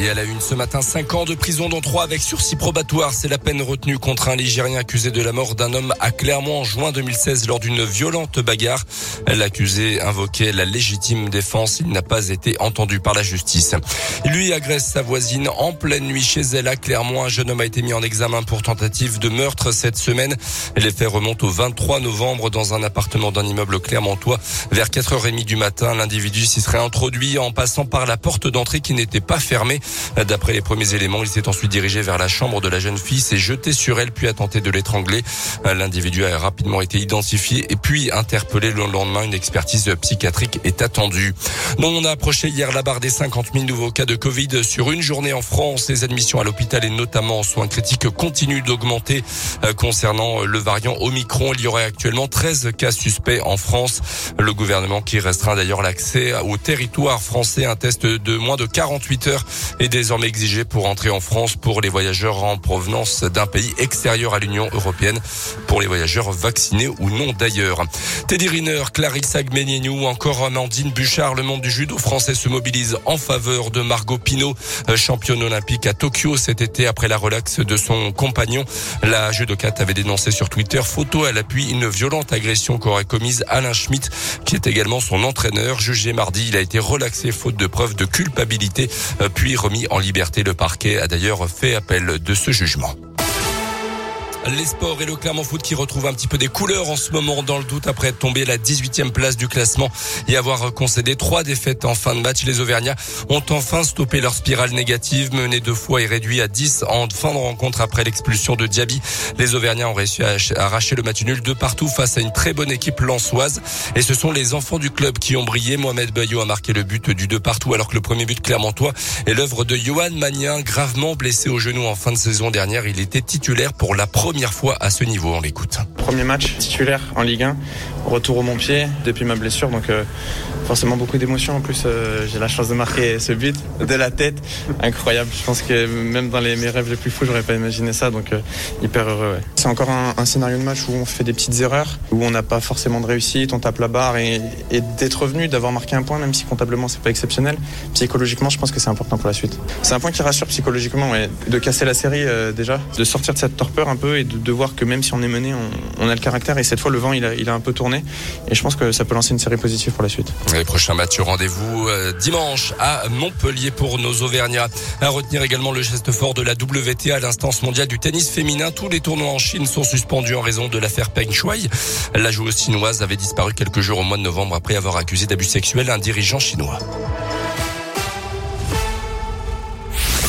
Et elle a une ce matin 5 ans de prison dont 3 avec sursis probatoire. C'est la peine retenue contre un Ligérien accusé de la mort d'un homme à Clermont en juin 2016 lors d'une violente bagarre. L'accusé invoquait la légitime défense. Il n'a pas été entendu par la justice. Lui agresse sa voisine en pleine nuit chez elle à Clermont. Un jeune homme a été mis en examen pour tentative de meurtre cette semaine. Les faits remontent au 23 novembre dans un appartement d'un immeuble clermontois. Vers 4h30 du matin, l'individu s'y serait introduit en passant par la porte d'entrée qui n'était pas fermée. D'après les premiers éléments, il s'est ensuite dirigé vers la chambre de la jeune fille, s'est jeté sur elle puis a tenté de l'étrangler. L'individu a rapidement été identifié et puis interpellé le lendemain. Une expertise psychiatrique est attendue. on a approché hier la barre des 50 000 nouveaux cas de Covid sur une journée en France. Les admissions à l'hôpital et notamment en soins critiques continuent d'augmenter. Euh, concernant le variant Omicron, il y aurait actuellement 13 cas suspects en France. Le gouvernement qui restreint d'ailleurs l'accès au territoire français. Un test de moins de 48 heures est désormais exigé pour entrer en France pour les voyageurs en provenance d'un pays extérieur à l'Union européenne, pour les voyageurs vaccinés ou non d'ailleurs. Teddy Riner, Clarisse Agmeniou ou encore Amandine Bouchard, le monde du judo français se mobilise en faveur de Margot Pino, championne olympique à Tokyo cet été après la relaxe de son compagnon. La judokate avait dénoncé sur Twitter photo à l'appui une violente agression qu'aurait commise Alain Schmitt, qui est également son entraîneur. Jugé mardi, il a été relaxé faute de preuves de culpabilité, puis remis en liberté. Le parquet a d'ailleurs fait appel de ce jugement. Les sports et le Clermont Foot qui retrouve un petit peu des couleurs en ce moment dans le doute après être tombé à la 18e place du classement et avoir concédé trois défaites en fin de match. Les Auvergnats ont enfin stoppé leur spirale négative, mené deux fois et réduit à 10 en fin de rencontre après l'expulsion de Diaby. Les Auvergnats ont réussi à arracher le match nul de partout face à une très bonne équipe lançoise et ce sont les enfants du club qui ont brillé. Mohamed Bayo a marqué le but du de partout alors que le premier but clermontois est l'œuvre de Johan Magnin, gravement blessé au genou en fin de saison dernière. Il était titulaire pour la première première fois à ce niveau. On l'écoute. Premier match titulaire en Ligue 1, retour au Montpied depuis ma blessure, donc euh, forcément beaucoup d'émotions. En plus, euh, j'ai la chance de marquer ce but de la tête, incroyable. Je pense que même dans les, mes rêves les plus fous, j'aurais pas imaginé ça, donc euh, hyper heureux. C'est encore un, scénario de match où on fait des petites erreurs, où on n'a pas forcément de réussite, on tape la barre et, d'être revenu, d'avoir marqué un point, même si comptablement c'est pas exceptionnel. Psychologiquement, je pense que c'est important pour la suite. C'est un point qui rassure psychologiquement, de casser la série déjà, de sortir de cette torpeur un peu et de, voir que même si on est mené, on, a le caractère et cette fois le vent il a un peu tourné et je pense que ça peut lancer une série positive pour la suite. Les prochains matchs, rendez-vous euh, dimanche à Montpellier pour nos Auvergnats. À retenir également le geste fort de la WTA, l'instance mondiale du tennis féminin. Tous les tournois en Chine sont suspendus en raison de l'affaire Peng Shuai. La joueuse chinoise avait disparu quelques jours au mois de novembre après avoir accusé d'abus sexuels un dirigeant chinois.